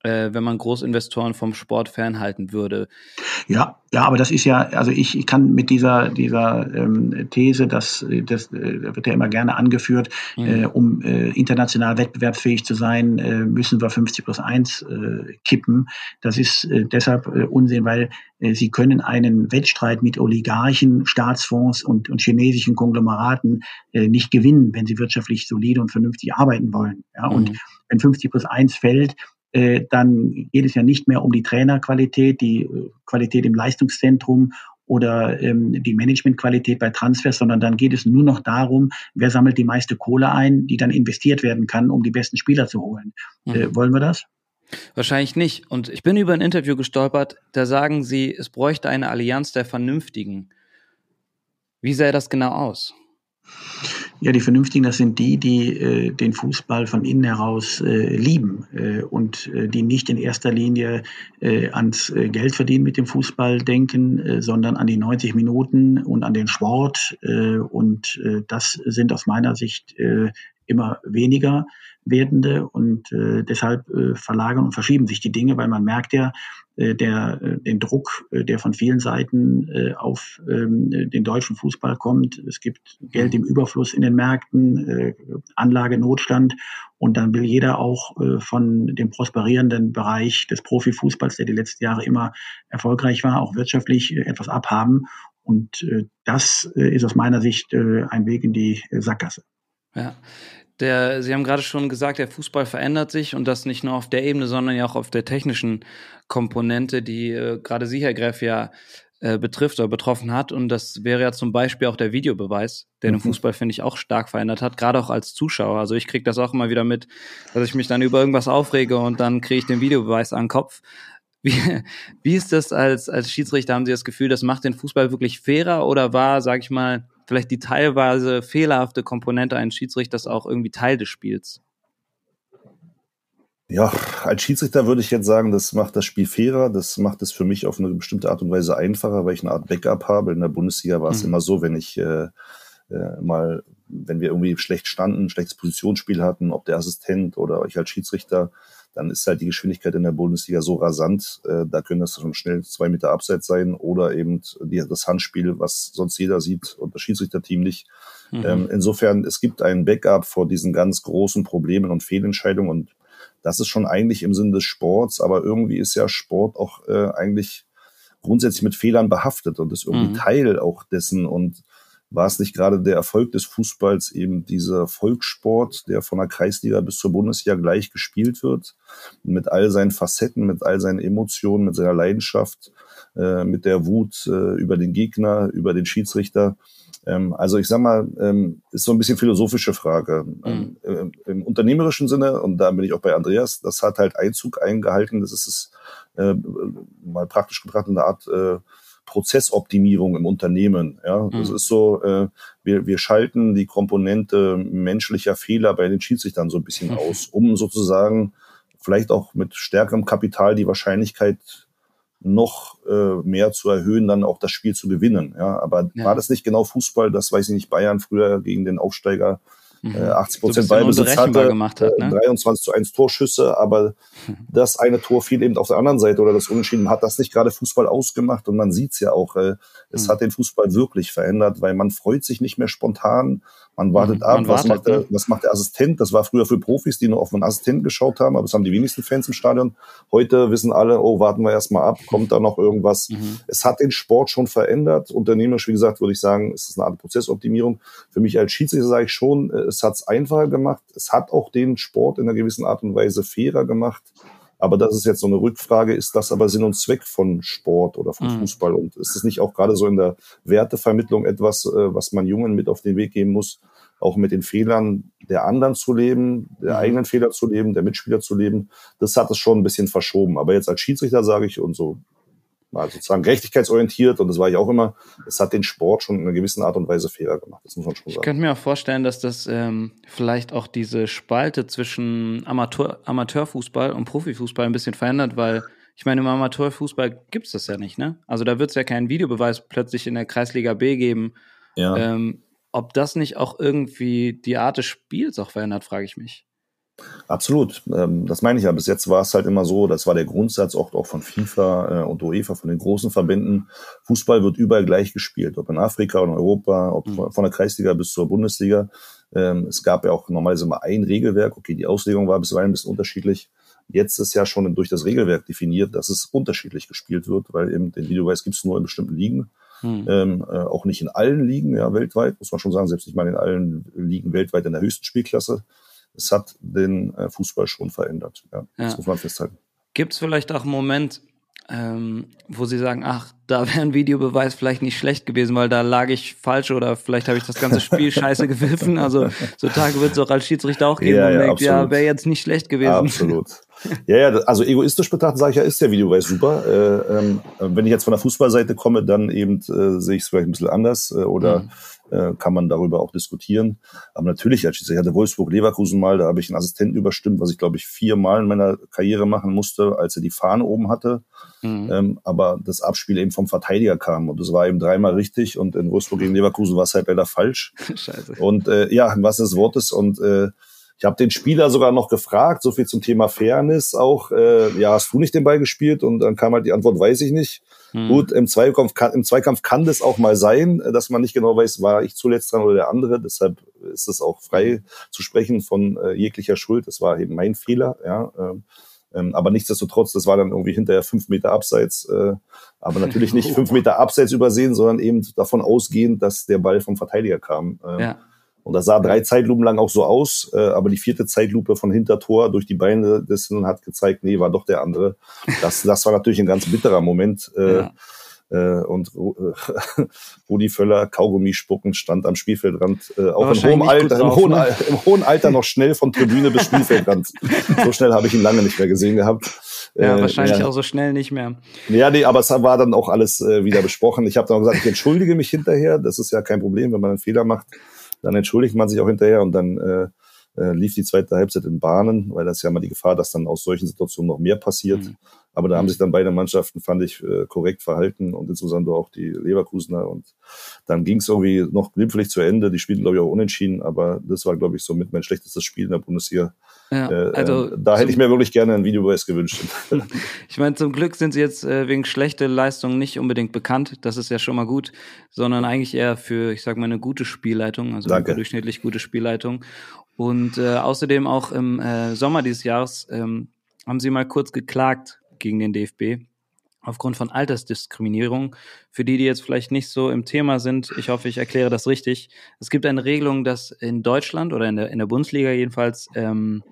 Speaker 1: äh, wenn man Großinvestoren vom Sport fernhalten würde.
Speaker 2: Ja, ja, aber das ist ja, also ich, ich kann mit dieser, dieser ähm, These, dass das äh, wird ja immer gerne angeführt, mhm. äh, um äh, international wettbewerbsfähig zu sein, äh, müssen wir 50 plus 1 äh, kippen. Das ist äh, deshalb äh, Unsinn, weil äh, sie können einen Wettstreit mit Oligarchen, Staatsfonds und, und chinesischen Konglomeraten äh, nicht gewinnen, wenn sie wirtschaftlich solide und vernünftig arbeiten wollen. Ja, mhm. und wenn 50 plus 1 fällt, dann geht es ja nicht mehr um die Trainerqualität, die äh, Qualität im Leistungszentrum oder ähm, die Managementqualität bei Transfers, sondern dann geht es nur noch darum, wer sammelt die meiste Kohle ein, die dann investiert werden kann, um die besten Spieler zu holen. Mhm. Äh, wollen wir das?
Speaker 1: Wahrscheinlich nicht. Und ich bin über ein Interview gestolpert, da sagen sie, es bräuchte eine Allianz der Vernünftigen. Wie sähe das genau aus?
Speaker 2: Ja, die Vernünftigen, das sind die, die äh, den Fußball von innen heraus äh, lieben äh, und äh, die nicht in erster Linie äh, ans äh, Geld verdienen mit dem Fußball denken, sondern an die 90 Minuten und an den Sport. Und das sind aus meiner Sicht immer weniger werdende und äh, deshalb äh, verlagern und verschieben sich die Dinge, weil man merkt ja, äh, der, äh, den Druck, äh, der von vielen Seiten äh, auf ähm, den deutschen Fußball kommt. Es gibt Geld im Überfluss in den Märkten, äh, Anlagenotstand und dann will jeder auch äh, von dem prosperierenden Bereich des Profifußballs, der die letzten Jahre immer erfolgreich war, auch wirtschaftlich äh, etwas abhaben. Und äh, das äh, ist aus meiner Sicht äh, ein Weg in die äh, Sackgasse.
Speaker 1: Ja, der, Sie haben gerade schon gesagt, der Fußball verändert sich und das nicht nur auf der Ebene, sondern ja auch auf der technischen Komponente, die äh, gerade Sie, Herr Greff, ja äh, betrifft oder betroffen hat. Und das wäre ja zum Beispiel auch der Videobeweis, der mhm. den Fußball, finde ich, auch stark verändert hat, gerade auch als Zuschauer. Also ich kriege das auch immer wieder mit, dass ich mich dann über irgendwas aufrege und dann kriege ich den Videobeweis an den Kopf. Wie, wie ist das als, als Schiedsrichter? Haben Sie das Gefühl, das macht den Fußball wirklich fairer oder war, sag ich mal, vielleicht die teilweise fehlerhafte Komponente eines Schiedsrichters auch irgendwie Teil des Spiels?
Speaker 3: Ja, als Schiedsrichter würde ich jetzt sagen, das macht das Spiel fairer, das macht es für mich auf eine bestimmte Art und Weise einfacher, weil ich eine Art Backup habe. In der Bundesliga war es mhm. immer so, wenn ich äh, äh, mal, wenn wir irgendwie schlecht standen, ein schlechtes Positionsspiel hatten, ob der Assistent oder ich als Schiedsrichter, dann ist halt die Geschwindigkeit in der Bundesliga so rasant, äh, da können das schon schnell zwei Meter abseits sein oder eben die, das Handspiel, was sonst jeder sieht und das Schiedsrichterteam nicht. Mhm. Ähm, insofern, es gibt einen Backup vor diesen ganz großen Problemen und Fehlentscheidungen und das ist schon eigentlich im Sinne des Sports, aber irgendwie ist ja Sport auch äh, eigentlich grundsätzlich mit Fehlern behaftet und ist irgendwie mhm. Teil auch dessen und war es nicht gerade der Erfolg des Fußballs eben dieser Volkssport, der von der Kreisliga bis zur Bundesliga gleich gespielt wird, mit all seinen Facetten, mit all seinen Emotionen, mit seiner Leidenschaft, äh, mit der Wut äh, über den Gegner, über den Schiedsrichter. Ähm, also ich sag mal, ähm, ist so ein bisschen philosophische Frage. Mhm. Ähm, äh, Im unternehmerischen Sinne, und da bin ich auch bei Andreas, das hat halt Einzug eingehalten. Das ist es äh, mal praktisch betrachtet eine Art äh, Prozessoptimierung im Unternehmen. Ja, das mhm. ist so, äh, wir, wir schalten die Komponente menschlicher Fehler bei den Schiedsrichtern so ein bisschen mhm. aus, um sozusagen vielleicht auch mit stärkerem Kapital die Wahrscheinlichkeit noch äh, mehr zu erhöhen, dann auch das Spiel zu gewinnen. Ja, aber ja. war das nicht genau Fußball? Das weiß ich nicht. Bayern früher gegen den Aufsteiger Mhm. 80 äh, Prozent Ballbesitz hatte, gemacht hat, ne? 23 zu 1 Torschüsse, aber mhm. das eine Tor fiel eben auf der anderen Seite oder das Unentschieden hat das nicht gerade Fußball ausgemacht und man sieht's ja auch, äh, es mhm. hat den Fußball wirklich verändert, weil man freut sich nicht mehr spontan, man wartet mhm. ab, man was, wartet, macht der, ne? was macht der Assistent, das war früher für Profis, die nur auf einen Assistenten geschaut haben, aber das haben die wenigsten Fans im Stadion. Heute wissen alle, oh, warten wir erstmal ab, kommt da noch irgendwas. Mhm. Es hat den Sport schon verändert, unternehmerisch, wie gesagt, würde ich sagen, es ist eine Art Prozessoptimierung. Für mich als Schiedsrichter sage ich schon, es hat's einfacher gemacht. Es hat auch den Sport in einer gewissen Art und Weise fairer gemacht. Aber das ist jetzt so eine Rückfrage, ist das aber Sinn und Zweck von Sport oder von mhm. Fußball? Und ist es nicht auch gerade so in der Wertevermittlung etwas, äh, was man Jungen mit auf den Weg geben muss, auch mit den Fehlern der anderen zu leben, der mhm. eigenen Fehler zu leben, der Mitspieler zu leben? Das hat es schon ein bisschen verschoben. Aber jetzt als Schiedsrichter sage ich, und so mal sozusagen gerechtigkeitsorientiert und das war ich auch immer. Es hat den Sport schon in einer gewissen Art und Weise fairer gemacht. Das muss man schon sagen.
Speaker 1: Ich könnte mir auch vorstellen, dass das ähm, vielleicht auch diese Spalte zwischen Amateur, Amateurfußball und Profifußball ein bisschen verändert, weil ich meine, im Amateurfußball gibt's das ja nicht, ne? Also da wird es ja keinen Videobeweis plötzlich in der Kreisliga B geben. Ja. Ähm, ob das nicht auch irgendwie die Art des Spiels auch verändert, frage ich mich.
Speaker 3: Absolut, ähm, das meine ich ja. Bis jetzt war es halt immer so, das war der Grundsatz auch, auch von FIFA äh, und UEFA, von den großen Verbänden. Fußball wird überall gleich gespielt, ob in Afrika oder in Europa, ob mhm. von der Kreisliga bis zur Bundesliga. Ähm, es gab ja auch normalerweise immer ein Regelwerk. Okay, die Auslegung war bisweilen ein bisschen unterschiedlich. Jetzt ist ja schon durch das Regelwerk definiert, dass es unterschiedlich gespielt wird, weil eben den Videobeweis gibt es nur in bestimmten Ligen. Hm. Ähm, äh, auch nicht in allen Ligen, ja, weltweit, muss man schon sagen, selbst nicht mal in allen Ligen weltweit in der höchsten Spielklasse es hat den äh, Fußball schon verändert. Ja, ja. Das muss man festhalten.
Speaker 1: Gibt es vielleicht auch einen Moment, ähm, wo Sie sagen, ach, da wäre ein Videobeweis vielleicht nicht schlecht gewesen, weil da lag ich falsch oder vielleicht habe ich das ganze Spiel scheiße gepfiffen. Also so Tage wird es auch als Schiedsrichter auch geben, ja, ja, denkt, ja wäre jetzt nicht schlecht gewesen.
Speaker 3: Absolut. Ja, ja, also egoistisch betrachtet sage ich ja, ist der Videobeweis super. Äh, ähm, wenn ich jetzt von der Fußballseite komme, dann eben äh, sehe ich es vielleicht ein bisschen anders äh, oder mhm äh, kann man darüber auch diskutieren. Aber natürlich, als ich hatte Wolfsburg-Leverkusen mal, da habe ich einen Assistenten überstimmt, was ich glaube ich viermal in meiner Karriere machen musste, als er die Fahne oben hatte. Mhm. Ähm, aber das Abspiel eben vom Verteidiger kam und das war eben dreimal richtig und in Wolfsburg gegen Leverkusen war es halt leider falsch. Scheiße. Und äh, ja, was des Wortes und äh, ich habe den Spieler sogar noch gefragt, so viel zum Thema Fairness auch. Äh, ja, hast du nicht den Ball gespielt? Und dann kam halt die Antwort, weiß ich nicht. Hm. Gut, im Zweikampf, kann, im Zweikampf kann das auch mal sein, dass man nicht genau weiß, war ich zuletzt dran oder der andere. Deshalb ist es auch frei zu sprechen von äh, jeglicher Schuld. Das war eben mein Fehler. Ja. Ähm, ähm aber nichtsdestotrotz, das war dann irgendwie hinterher fünf Meter abseits. Äh, aber natürlich nicht fünf Meter abseits übersehen, sondern eben davon ausgehend, dass der Ball vom Verteidiger kam. Ähm, ja. Und das sah drei Zeitlupen lang auch so aus, äh, aber die vierte Zeitlupe von Hintertor durch die Beine des hat gezeigt, nee, war doch der andere. Das, das war natürlich ein ganz bitterer Moment. Äh, ja. Äh, und äh, Rudi Völler, Kaugummi spucken, stand am Spielfeldrand, äh, auch im hohen, Alter, im, hohen, ne? im hohen Alter noch schnell von Tribüne bis Spielfeldrand. so schnell habe ich ihn lange nicht mehr gesehen gehabt.
Speaker 1: Ja, äh, wahrscheinlich ja. auch so schnell nicht mehr.
Speaker 3: Ja, nee, aber es war dann auch alles äh, wieder besprochen. Ich habe dann gesagt, ich entschuldige mich hinterher. Das ist ja kein Problem, wenn man einen Fehler macht dann entschuldigt man sich auch hinterher und dann äh, äh, lief die zweite Halbzeit in Bahnen, weil das ja mal die Gefahr, dass dann aus solchen Situationen noch mehr passiert. Mhm. Aber da haben sich dann beide Mannschaften, fand ich, äh, korrekt verhalten und insbesondere auch die Leverkusener. Und dann ging es irgendwie noch glimpflich zu Ende. Die spielten, glaube ich, auch unentschieden, aber das war, glaube ich, so mit mein schlechtestes Spiel in der Bundesliga. Ja, äh, also äh, da hätte ich mir wirklich gerne ein Videobeweis gewünscht.
Speaker 1: ich meine, zum Glück sind sie jetzt äh, wegen schlechter Leistung nicht unbedingt bekannt. Das ist ja schon mal gut, sondern eigentlich eher für, ich sag mal, eine gute Spielleitung, also Danke. eine durchschnittlich gute Spielleitung. Und äh, außerdem auch im äh, Sommer dieses Jahres ähm, haben sie mal kurz geklagt gegen den DFB aufgrund von Altersdiskriminierung. Für die, die jetzt vielleicht nicht so im Thema sind, ich hoffe, ich erkläre das richtig. Es gibt eine Regelung, dass in Deutschland oder in der, in der Bundesliga jedenfalls, ähm,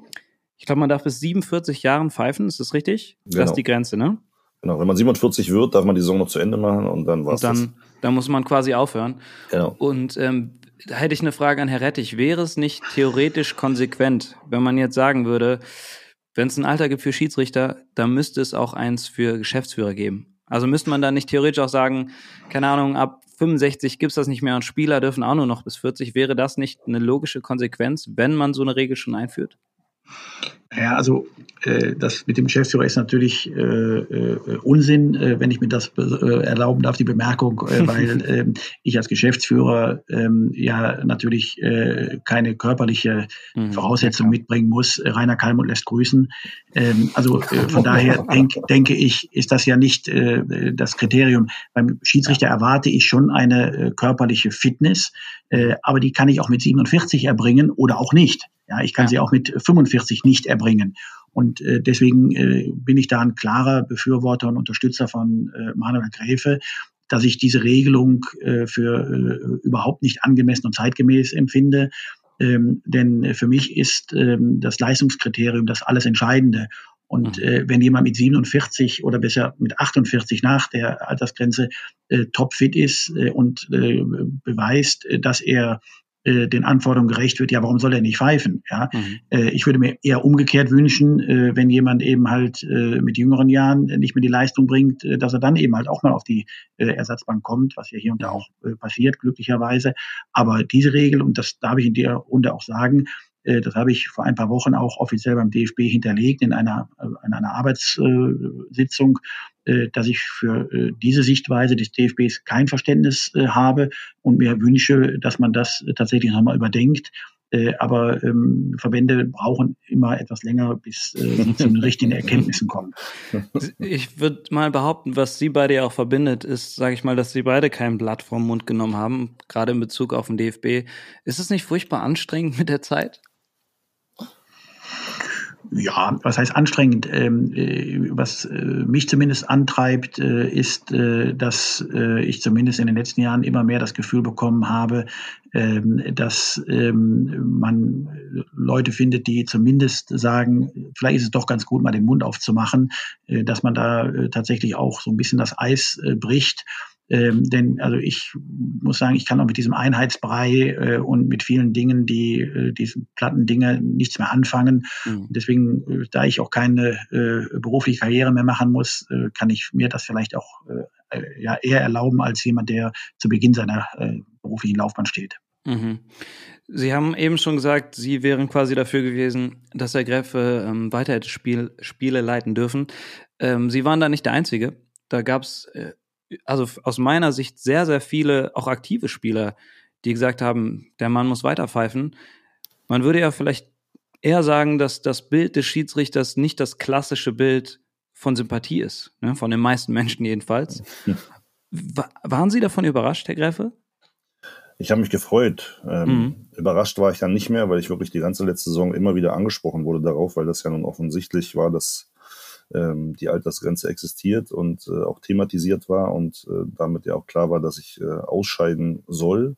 Speaker 1: ich glaube, man darf bis 47 Jahren pfeifen, ist das richtig? Genau. Das ist die Grenze, ne?
Speaker 3: Genau, wenn man 47 wird, darf man die Saison noch zu Ende machen und dann war's
Speaker 1: und dann, das. Dann muss man quasi aufhören. Genau. Und ähm, da hätte ich eine Frage an Herr Rettich. Wäre es nicht theoretisch konsequent, wenn man jetzt sagen würde, wenn es ein Alter gibt für Schiedsrichter, dann müsste es auch eins für Geschäftsführer geben. Also müsste man da nicht theoretisch auch sagen, keine Ahnung, ab 65 gibt's das nicht mehr und Spieler dürfen auch nur noch bis 40. Wäre das nicht eine logische Konsequenz, wenn man so eine Regel schon einführt?
Speaker 2: Ja, also äh, das mit dem Geschäftsführer ist natürlich äh, äh, Unsinn, äh, wenn ich mir das äh, erlauben darf, die Bemerkung, äh, weil äh, ich als Geschäftsführer äh, ja natürlich äh, keine körperliche mhm. Voraussetzung mitbringen muss. Rainer Kalmund lässt grüßen. Ähm, also äh, von daher denk, denke ich, ist das ja nicht äh, das Kriterium. Beim Schiedsrichter erwarte ich schon eine äh, körperliche Fitness, äh, aber die kann ich auch mit 47 erbringen oder auch nicht. Ja, ich kann ja. sie auch mit 45 nicht erbringen. Und äh, deswegen äh, bin ich da ein klarer Befürworter und Unterstützer von äh, Manuel Gräfe, dass ich diese Regelung äh, für äh, überhaupt nicht angemessen und zeitgemäß empfinde. Ähm, denn für mich ist ähm, das Leistungskriterium das alles Entscheidende. Und mhm. äh, wenn jemand mit 47 oder besser mit 48 nach der Altersgrenze äh, topfit ist äh, und äh, beweist, äh, dass er äh, den Anforderungen gerecht wird, ja, warum soll er nicht pfeifen? Ja, mhm. äh, ich würde mir eher umgekehrt wünschen, äh, wenn jemand eben halt äh, mit jüngeren Jahren nicht mehr die Leistung bringt, äh, dass er dann eben halt auch mal auf die äh, Ersatzbank kommt, was ja hier und da auch äh, passiert, glücklicherweise. Aber diese Regel, und das darf ich in der Runde auch sagen, das habe ich vor ein paar Wochen auch offiziell beim DFB hinterlegt in einer, äh, in einer Arbeitssitzung, äh, dass ich für äh, diese Sichtweise des DFBs kein Verständnis äh, habe und mir wünsche, dass man das tatsächlich nochmal überdenkt. Aber ähm, Verbände brauchen immer etwas länger, bis sie zu den richtigen Erkenntnissen kommen.
Speaker 1: Ich würde mal behaupten, was Sie beide ja auch verbindet, ist, sage ich mal, dass Sie beide kein Blatt vom Mund genommen haben, gerade in Bezug auf den DFB. Ist es nicht furchtbar anstrengend mit der Zeit?
Speaker 2: Ja, was heißt anstrengend? Ähm, äh, was äh, mich zumindest antreibt, äh, ist, äh, dass äh, ich zumindest in den letzten Jahren immer mehr das Gefühl bekommen habe, ähm, dass ähm, man Leute findet, die zumindest sagen, vielleicht ist es doch ganz gut, mal den Mund aufzumachen, dass man da tatsächlich auch so ein bisschen das Eis bricht ähm, denn also ich muss sagen, ich kann auch mit diesem Einheitsbrei äh, und mit vielen Dingen, die äh, diesen platten Dinge nichts mehr anfangen. Mhm. Deswegen, äh, da ich auch keine äh, berufliche Karriere mehr machen muss, äh, kann ich mir das vielleicht auch äh, ja, eher erlauben als jemand, der zu Beginn seiner äh, beruflichen Laufbahn steht. Mhm.
Speaker 1: Sie haben eben schon gesagt, Sie wären quasi dafür gewesen, dass Herr Gräfe ähm, weiter hätte Spiel, Spiele leiten dürfen. Ähm, Sie waren da nicht der Einzige. Da gab es äh, also aus meiner Sicht sehr, sehr viele, auch aktive Spieler, die gesagt haben, der Mann muss weiter pfeifen. Man würde ja vielleicht eher sagen, dass das Bild des Schiedsrichters nicht das klassische Bild von Sympathie ist, ne? von den meisten Menschen jedenfalls. Waren Sie davon überrascht, Herr Gräfe?
Speaker 3: Ich habe mich gefreut. Ähm, mhm. Überrascht war ich dann nicht mehr, weil ich wirklich die ganze letzte Saison immer wieder angesprochen wurde darauf, weil das ja nun offensichtlich war, dass ähm, die Altersgrenze existiert und äh, auch thematisiert war und äh, damit ja auch klar war, dass ich äh, ausscheiden soll.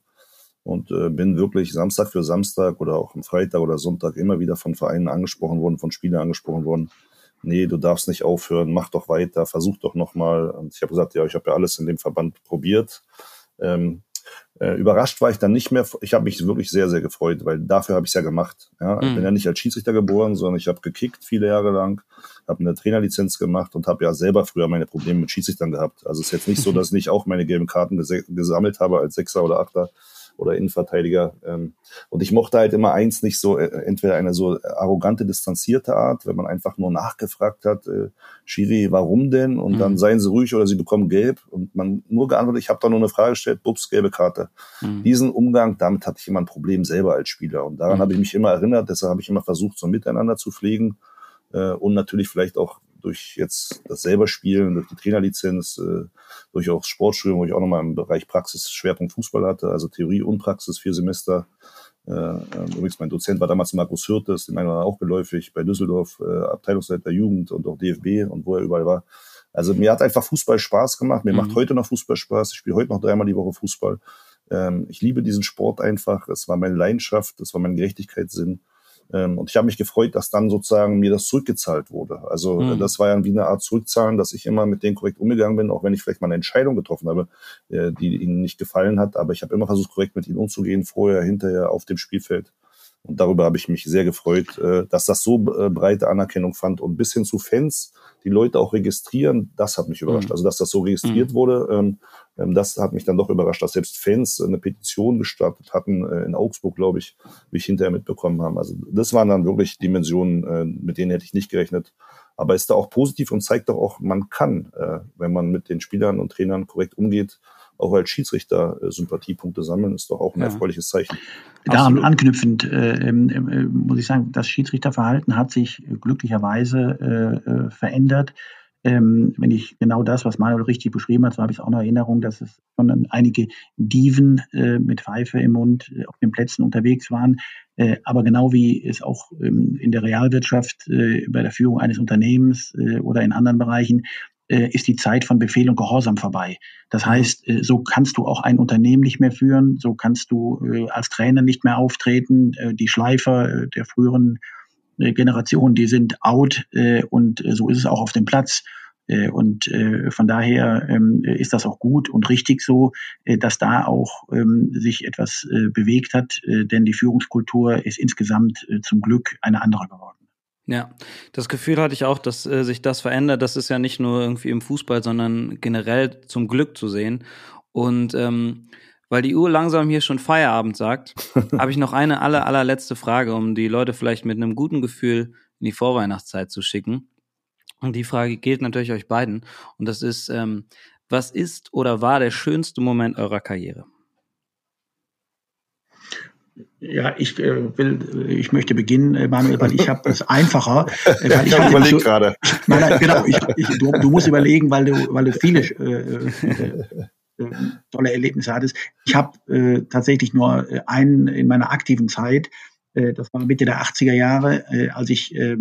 Speaker 3: Und äh, bin wirklich Samstag für Samstag oder auch am Freitag oder Sonntag immer wieder von Vereinen angesprochen worden, von Spielern angesprochen worden. Nee, du darfst nicht aufhören, mach doch weiter, versuch doch nochmal. Und ich habe gesagt, ja, ich habe ja alles in dem Verband probiert. Ähm, äh, überrascht war ich dann nicht mehr. Ich habe mich wirklich sehr, sehr gefreut, weil dafür habe ich es ja gemacht. Ja? Ich bin mhm. ja nicht als Schiedsrichter geboren, sondern ich habe gekickt viele Jahre lang, habe eine Trainerlizenz gemacht und habe ja selber früher meine Probleme mit Schiedsrichtern gehabt. Also es ist jetzt nicht so, dass ich nicht auch meine gelben Karten gesammelt habe als Sechser oder Achter. Oder Innenverteidiger. Ähm, und ich mochte halt immer eins nicht so, äh, entweder eine so arrogante, distanzierte Art, wenn man einfach nur nachgefragt hat, äh, Schiri, warum denn? Und mhm. dann seien sie ruhig oder sie bekommen gelb. Und man nur geantwortet, ich habe da nur eine Frage gestellt, bups, gelbe Karte. Mhm. Diesen Umgang, damit hatte ich immer ein Problem selber als Spieler. Und daran mhm. habe ich mich immer erinnert, deshalb habe ich immer versucht, so miteinander zu pflegen. Äh, und natürlich vielleicht auch durch jetzt das selber Spielen, durch die Trainerlizenz, äh, durch auch Sportstudium, wo ich auch nochmal im Bereich Praxis Schwerpunkt Fußball hatte, also Theorie und Praxis, vier Semester. Äh, ähm, übrigens, mein Dozent war damals Markus Hürtes, dem einen auch geläufig, bei Düsseldorf, äh, Abteilungsleiter Jugend und auch DFB und wo er überall war. Also mir hat einfach Fußball Spaß gemacht. Mir mhm. macht heute noch Fußball Spaß. Ich spiele heute noch dreimal die Woche Fußball. Ähm, ich liebe diesen Sport einfach. Es war meine Leidenschaft, es war mein Gerechtigkeitssinn. Ähm, und ich habe mich gefreut, dass dann sozusagen mir das zurückgezahlt wurde. Also mhm. das war ja wie eine Art Zurückzahlen, dass ich immer mit denen korrekt umgegangen bin, auch wenn ich vielleicht mal eine Entscheidung getroffen habe, äh, die ihnen nicht gefallen hat. Aber ich habe immer versucht, korrekt mit ihnen umzugehen, vorher, hinterher auf dem Spielfeld. Und darüber habe ich mich sehr gefreut, äh, dass das so äh, breite Anerkennung fand und bis hin zu Fans, die Leute auch registrieren, das hat mich überrascht. Mhm. Also dass das so registriert mhm. wurde, ähm, ähm, das hat mich dann doch überrascht, dass selbst Fans eine Petition gestartet hatten äh, in Augsburg, glaube ich, wie ich hinterher mitbekommen haben. Also das waren dann wirklich Dimensionen, mit denen hätte ich nicht gerechnet. Aber ist da auch positiv und zeigt doch auch, man kann, wenn man mit den Spielern und Trainern korrekt umgeht, auch als Schiedsrichter äh, Sympathiepunkte sammeln, ist doch auch ein ja. erfreuliches Zeichen.
Speaker 2: Daran anknüpfend äh, äh, muss ich sagen, das Schiedsrichterverhalten hat sich glücklicherweise äh, äh, verändert. Ähm, wenn ich genau das, was Manuel richtig beschrieben hat, so habe ich es auch noch Erinnerung, dass es schon einige Diven äh, mit Pfeife im Mund äh, auf den Plätzen unterwegs waren. Äh, aber genau wie es auch ähm, in der Realwirtschaft bei der Führung eines Unternehmens oder in anderen Bereichen ist die Zeit von Befehl und Gehorsam vorbei. Das mhm. heißt, äh, so kannst du auch ein Unternehmen nicht mehr führen, so kannst du äh, als Trainer nicht mehr auftreten. Äh, die Schleifer äh, der früheren äh, Generation, die sind out äh, und äh, so ist es auch auf dem Platz. Äh, und äh, von daher ähm, ist das auch gut und richtig so, äh, dass da auch ähm, sich etwas äh, bewegt hat, äh, denn die Führungskultur ist insgesamt äh, zum Glück eine andere geworden.
Speaker 1: Ja, das Gefühl hatte ich auch, dass äh, sich das verändert. Das ist ja nicht nur irgendwie im Fußball, sondern generell zum Glück zu sehen. Und ähm, weil die Uhr langsam hier schon Feierabend sagt, habe ich noch eine aller, allerletzte Frage, um die Leute vielleicht mit einem guten Gefühl in die Vorweihnachtszeit zu schicken. Und die Frage gilt natürlich euch beiden. Und das ist, ähm, was ist oder war der schönste Moment eurer Karriere?
Speaker 2: Ja, ich äh, will, ich möchte beginnen, äh, Manuel, weil ich habe es einfacher.
Speaker 3: Äh, weil ich ich überlege so, gerade.
Speaker 2: Nein, genau, ich, ich, du, du, musst überlegen, weil du, weil du viele äh, äh, äh tolle Erlebnisse hattest. Ich habe tatsächlich nur einen in meiner aktiven Zeit. Das war Mitte der 80er Jahre, als ich äh,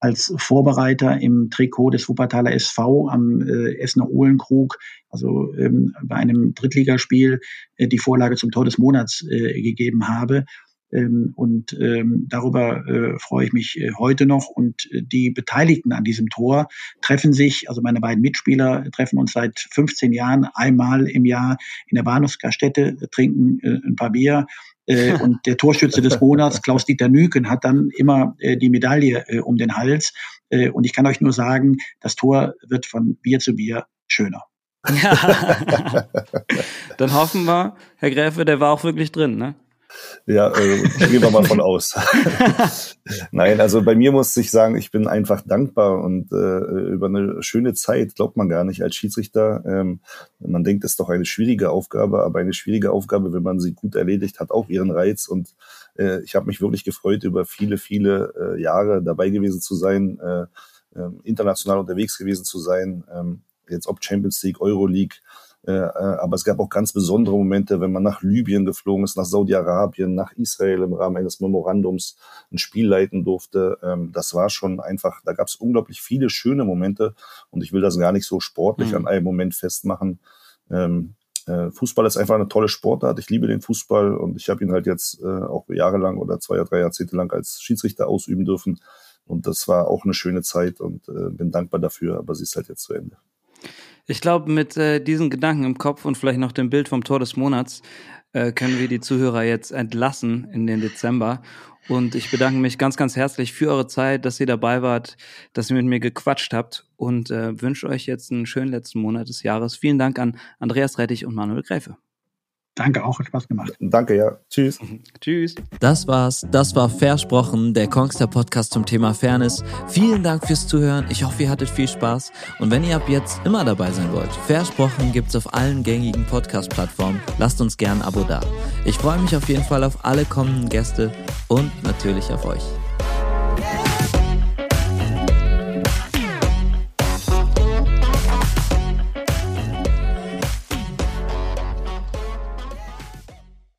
Speaker 2: als Vorbereiter im Trikot des Wuppertaler SV am äh, Essener Ohlenkrug, also ähm, bei einem Drittligaspiel, äh, die Vorlage zum Tor des Monats äh, gegeben habe. Ähm, und ähm, darüber äh, freue ich mich äh, heute noch. Und äh, die Beteiligten an diesem Tor treffen sich, also meine beiden Mitspieler treffen uns seit 15 Jahren einmal im Jahr in der Bahnhofsgaststätte, trinken äh, ein paar Bier äh, und der Torschütze des Monats, Klaus-Dieter Nüken, hat dann immer äh, die Medaille äh, um den Hals. Äh, und ich kann euch nur sagen, das Tor wird von Bier zu Bier schöner.
Speaker 1: Ja. dann hoffen wir, Herr Gräfe, der war auch wirklich drin, ne?
Speaker 3: Ja, äh, gehen wir mal von aus. Nein, also bei mir muss ich sagen, ich bin einfach dankbar und äh, über eine schöne Zeit glaubt man gar nicht als Schiedsrichter. Ähm, man denkt, es ist doch eine schwierige Aufgabe, aber eine schwierige Aufgabe, wenn man sie gut erledigt, hat auch ihren Reiz. Und äh, ich habe mich wirklich gefreut, über viele, viele äh, Jahre dabei gewesen zu sein, äh, äh, international unterwegs gewesen zu sein. Ähm, jetzt ob Champions League, Euro League äh, äh, aber es gab auch ganz besondere Momente, wenn man nach Libyen geflogen ist, nach Saudi-Arabien, nach Israel im Rahmen eines Memorandums ein Spiel leiten durfte. Ähm, das war schon einfach, da gab es unglaublich viele schöne Momente und ich will das gar nicht so sportlich mhm. an einem Moment festmachen. Ähm, äh, Fußball ist einfach eine tolle Sportart. Ich liebe den Fußball und ich habe ihn halt jetzt auch jahrelang oder zwei, drei Jahrzehnte lang als Schiedsrichter ausüben dürfen. Und das war auch eine schöne Zeit und bin dankbar dafür, aber sie ist halt jetzt zu Ende.
Speaker 1: Ich glaube, mit äh, diesen Gedanken im Kopf und vielleicht noch dem Bild vom Tor des Monats äh, können wir die Zuhörer jetzt entlassen in den Dezember. Und ich bedanke mich ganz, ganz herzlich für eure Zeit, dass ihr dabei wart, dass ihr mit mir gequatscht habt und äh, wünsche euch jetzt einen schönen letzten Monat des Jahres. Vielen Dank an Andreas Rettich und Manuel Gräfe.
Speaker 2: Danke auch, hat Spaß gemacht.
Speaker 3: Danke, ja. Tschüss.
Speaker 4: Tschüss.
Speaker 1: Das war's. Das war Versprochen, der Kongster Podcast zum Thema Fairness. Vielen Dank fürs Zuhören. Ich hoffe, ihr hattet viel Spaß. Und wenn ihr ab jetzt immer dabei sein wollt, Versprochen gibt's auf allen gängigen Podcast-Plattformen. Lasst uns gern ein Abo da. Ich freue mich auf jeden Fall auf alle kommenden Gäste und natürlich auf euch.